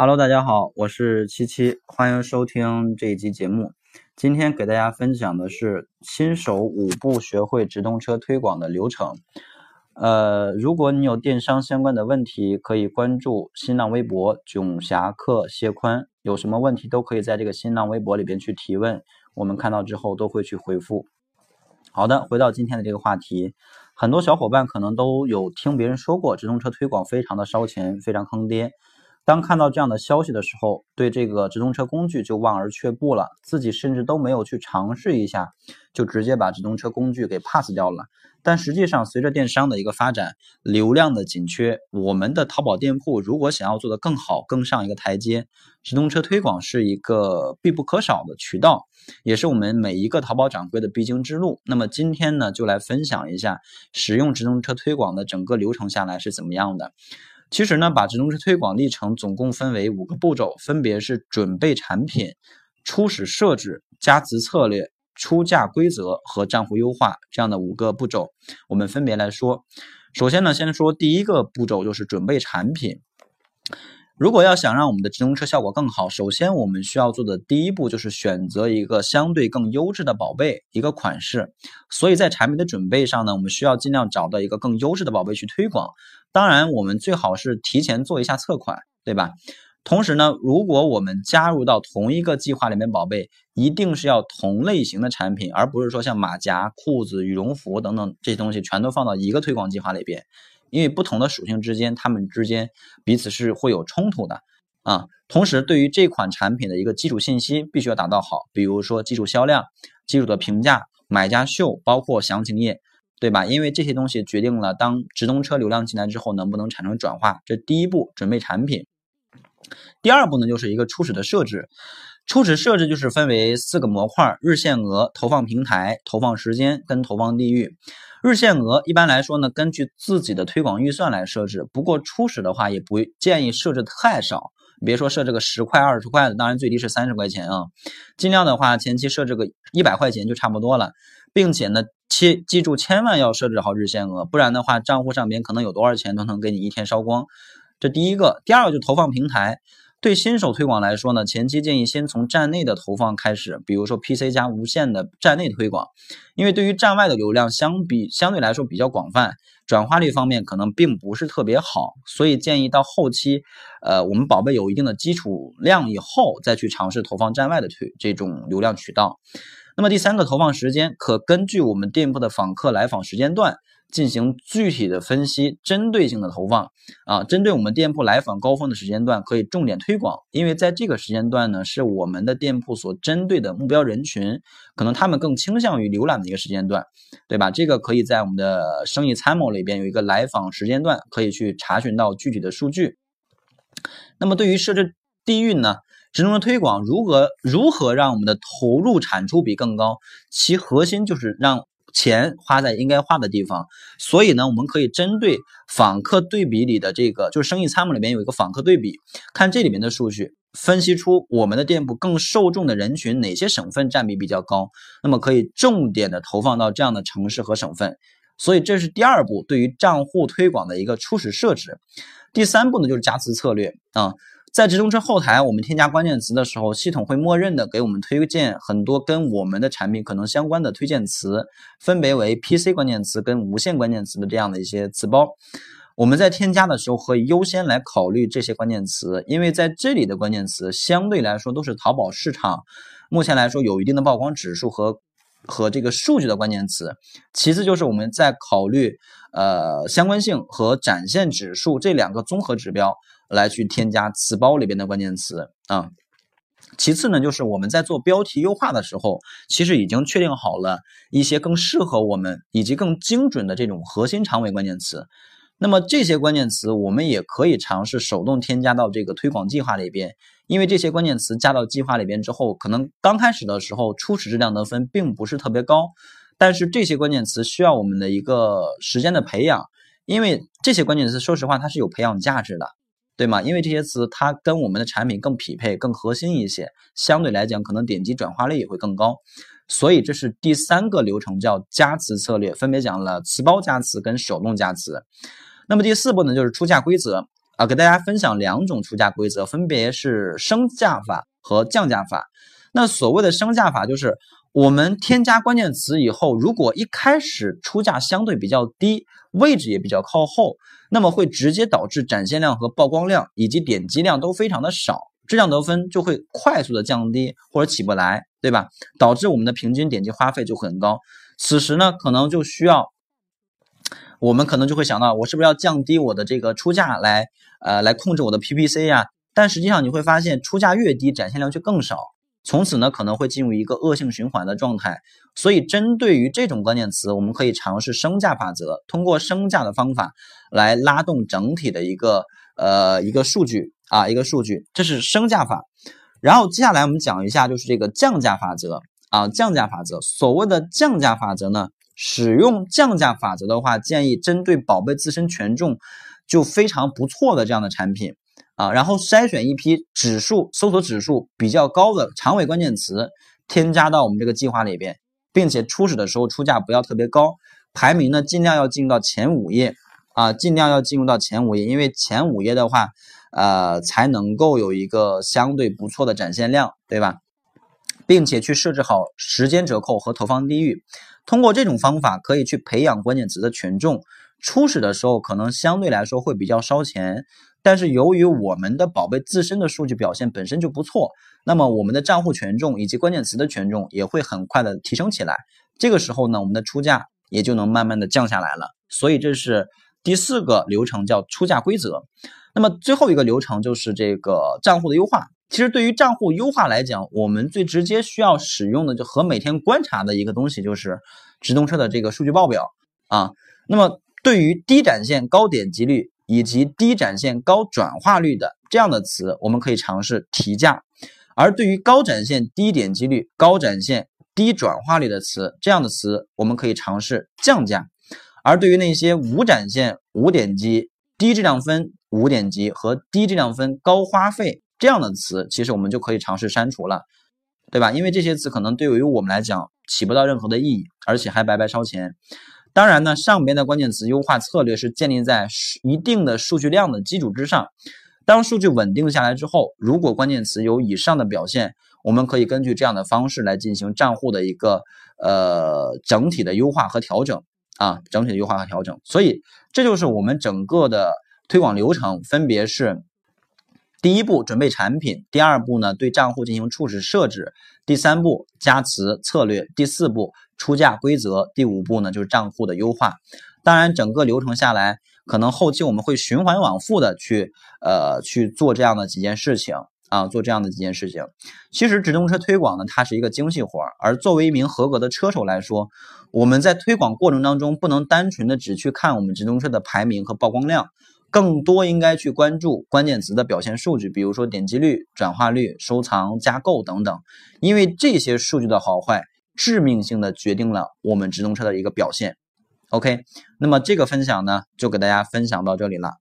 Hello，大家好，我是七七，欢迎收听这一期节目。今天给大家分享的是新手五步学会直通车推广的流程。呃，如果你有电商相关的问题，可以关注新浪微博囧侠客谢宽，有什么问题都可以在这个新浪微博里边去提问，我们看到之后都会去回复。好的，回到今天的这个话题，很多小伙伴可能都有听别人说过，直通车推广非常的烧钱，非常坑爹。当看到这样的消息的时候，对这个直通车工具就望而却步了，自己甚至都没有去尝试一下，就直接把直通车工具给 pass 掉了。但实际上，随着电商的一个发展，流量的紧缺，我们的淘宝店铺如果想要做得更好，更上一个台阶，直通车推广是一个必不可少的渠道，也是我们每一个淘宝掌柜的必经之路。那么今天呢，就来分享一下使用直通车推广的整个流程下来是怎么样的。其实呢，把直通车推广历程总共分为五个步骤，分别是准备产品、初始设置、加词策略、出价规则和账户优化这样的五个步骤，我们分别来说。首先呢，先说第一个步骤，就是准备产品。如果要想让我们的直通车效果更好，首先我们需要做的第一步就是选择一个相对更优质的宝贝，一个款式。所以在产品的准备上呢，我们需要尽量找到一个更优质的宝贝去推广。当然，我们最好是提前做一下测款，对吧？同时呢，如果我们加入到同一个计划里面，宝贝一定是要同类型的产品，而不是说像马甲、裤子、羽绒服等等这些东西全都放到一个推广计划里边。因为不同的属性之间，它们之间彼此是会有冲突的啊。同时，对于这款产品的一个基础信息必须要打造好，比如说基础销量、基础的评价、买家秀，包括详情页，对吧？因为这些东西决定了当直通车流量进来之后能不能产生转化。这第一步，准备产品。第二步呢，就是一个初始的设置。初始设置就是分为四个模块：日限额、投放平台、投放时间跟投放地域。日限额一般来说呢，根据自己的推广预算来设置。不过初始的话，也不建议设置太少。别说设置个十块、二十块的，当然最低是三十块钱啊。尽量的话，前期设置个一百块钱就差不多了，并且呢，切记住千万要设置好日限额，不然的话，账户上边可能有多少钱都能给你一天烧光。这第一个，第二个就投放平台。对新手推广来说呢，前期建议先从站内的投放开始，比如说 PC 加无线的站内推广，因为对于站外的流量相比相对来说比较广泛，转化率方面可能并不是特别好，所以建议到后期，呃，我们宝贝有一定的基础量以后，再去尝试投放站外的推这种流量渠道。那么第三个投放时间，可根据我们店铺的访客来访时间段。进行具体的分析，针对性的投放啊，针对我们店铺来访高峰的时间段，可以重点推广，因为在这个时间段呢，是我们的店铺所针对的目标人群，可能他们更倾向于浏览的一个时间段，对吧？这个可以在我们的生意参谋里边有一个来访时间段，可以去查询到具体的数据。那么对于设置地域呢，直通车推广如何如何让我们的投入产出比更高？其核心就是让。钱花在应该花的地方，所以呢，我们可以针对访客对比里的这个，就是生意参谋里面有一个访客对比，看这里面的数据，分析出我们的店铺更受众的人群哪些省份占比比较高，那么可以重点的投放到这样的城市和省份。所以这是第二步对于账户推广的一个初始设置。第三步呢，就是加词策略啊。在直通车后台，我们添加关键词的时候，系统会默认的给我们推荐很多跟我们的产品可能相关的推荐词，分别为 PC 关键词跟无线关键词的这样的一些词包。我们在添加的时候，可以优先来考虑这些关键词，因为在这里的关键词相对来说都是淘宝市场目前来说有一定的曝光指数和和这个数据的关键词。其次就是我们在考虑呃相关性和展现指数这两个综合指标。来去添加词包里边的关键词啊，其次呢，就是我们在做标题优化的时候，其实已经确定好了一些更适合我们以及更精准的这种核心长尾关键词。那么这些关键词我们也可以尝试手动添加到这个推广计划里边，因为这些关键词加到计划里边之后，可能刚开始的时候初始质量得分并不是特别高，但是这些关键词需要我们的一个时间的培养，因为这些关键词说实话它是有培养价值的。对吗？因为这些词它跟我们的产品更匹配、更核心一些，相对来讲可能点击转化率也会更高。所以这是第三个流程，叫加词策略，分别讲了词包加词跟手动加词。那么第四步呢，就是出价规则。啊，给大家分享两种出价规则，分别是升价法和降价法。那所谓的升价法，就是我们添加关键词以后，如果一开始出价相对比较低，位置也比较靠后，那么会直接导致展现量和曝光量以及点击量都非常的少，质量得分就会快速的降低或者起不来，对吧？导致我们的平均点击花费就很高。此时呢，可能就需要。我们可能就会想到，我是不是要降低我的这个出价来，呃，来控制我的 PPC 呀？但实际上你会发现，出价越低，展现量就更少，从此呢可能会进入一个恶性循环的状态。所以，针对于这种关键词，我们可以尝试升价法则，通过升价的方法来拉动整体的一个呃一个数据啊，一个数据，这是升价法。然后接下来我们讲一下就是这个降价法则啊，降价法则。所谓的降价法则呢？使用降价法则的话，建议针对宝贝自身权重就非常不错的这样的产品啊，然后筛选一批指数搜索指数比较高的长尾关键词，添加到我们这个计划里边，并且初始的时候出价不要特别高，排名呢尽量要进入到前五页啊，尽量要进入到前五页，因为前五页的话，呃，才能够有一个相对不错的展现量，对吧？并且去设置好时间折扣和投放地域。通过这种方法，可以去培养关键词的权重。初始的时候可能相对来说会比较烧钱，但是由于我们的宝贝自身的数据表现本身就不错，那么我们的账户权重以及关键词的权重也会很快的提升起来。这个时候呢，我们的出价也就能慢慢的降下来了。所以这是第四个流程，叫出价规则。那么最后一个流程就是这个账户的优化。其实对于账户优化来讲，我们最直接需要使用的就和每天观察的一个东西就是直通车的这个数据报表啊。那么对于低展现高点击率以及低展现高转化率的这样的词，我们可以尝试提价；而对于高展现低点击率、高展现低转化率的词，这样的词我们可以尝试降价；而对于那些无展现无点击、低质量分无点击和低质量分高花费。这样的词，其实我们就可以尝试删除了，对吧？因为这些词可能对于我们来讲起不到任何的意义，而且还白白烧钱。当然呢，上边的关键词优化策略是建立在一定的数据量的基础之上。当数据稳定下来之后，如果关键词有以上的表现，我们可以根据这样的方式来进行账户的一个呃整体的优化和调整啊，整体的优化和调整。所以这就是我们整个的推广流程，分别是。第一步准备产品，第二步呢对账户进行初始设置，第三步加词策略，第四步出价规则，第五步呢就是账户的优化。当然，整个流程下来，可能后期我们会循环往复的去呃去做这样的几件事情啊，做这样的几件事情。其实直通车推广呢，它是一个精细活儿，而作为一名合格的车手来说，我们在推广过程当中不能单纯的只去看我们直通车的排名和曝光量。更多应该去关注关键词的表现数据，比如说点击率、转化率、收藏、加购等等，因为这些数据的好坏，致命性的决定了我们直通车的一个表现。OK，那么这个分享呢，就给大家分享到这里了。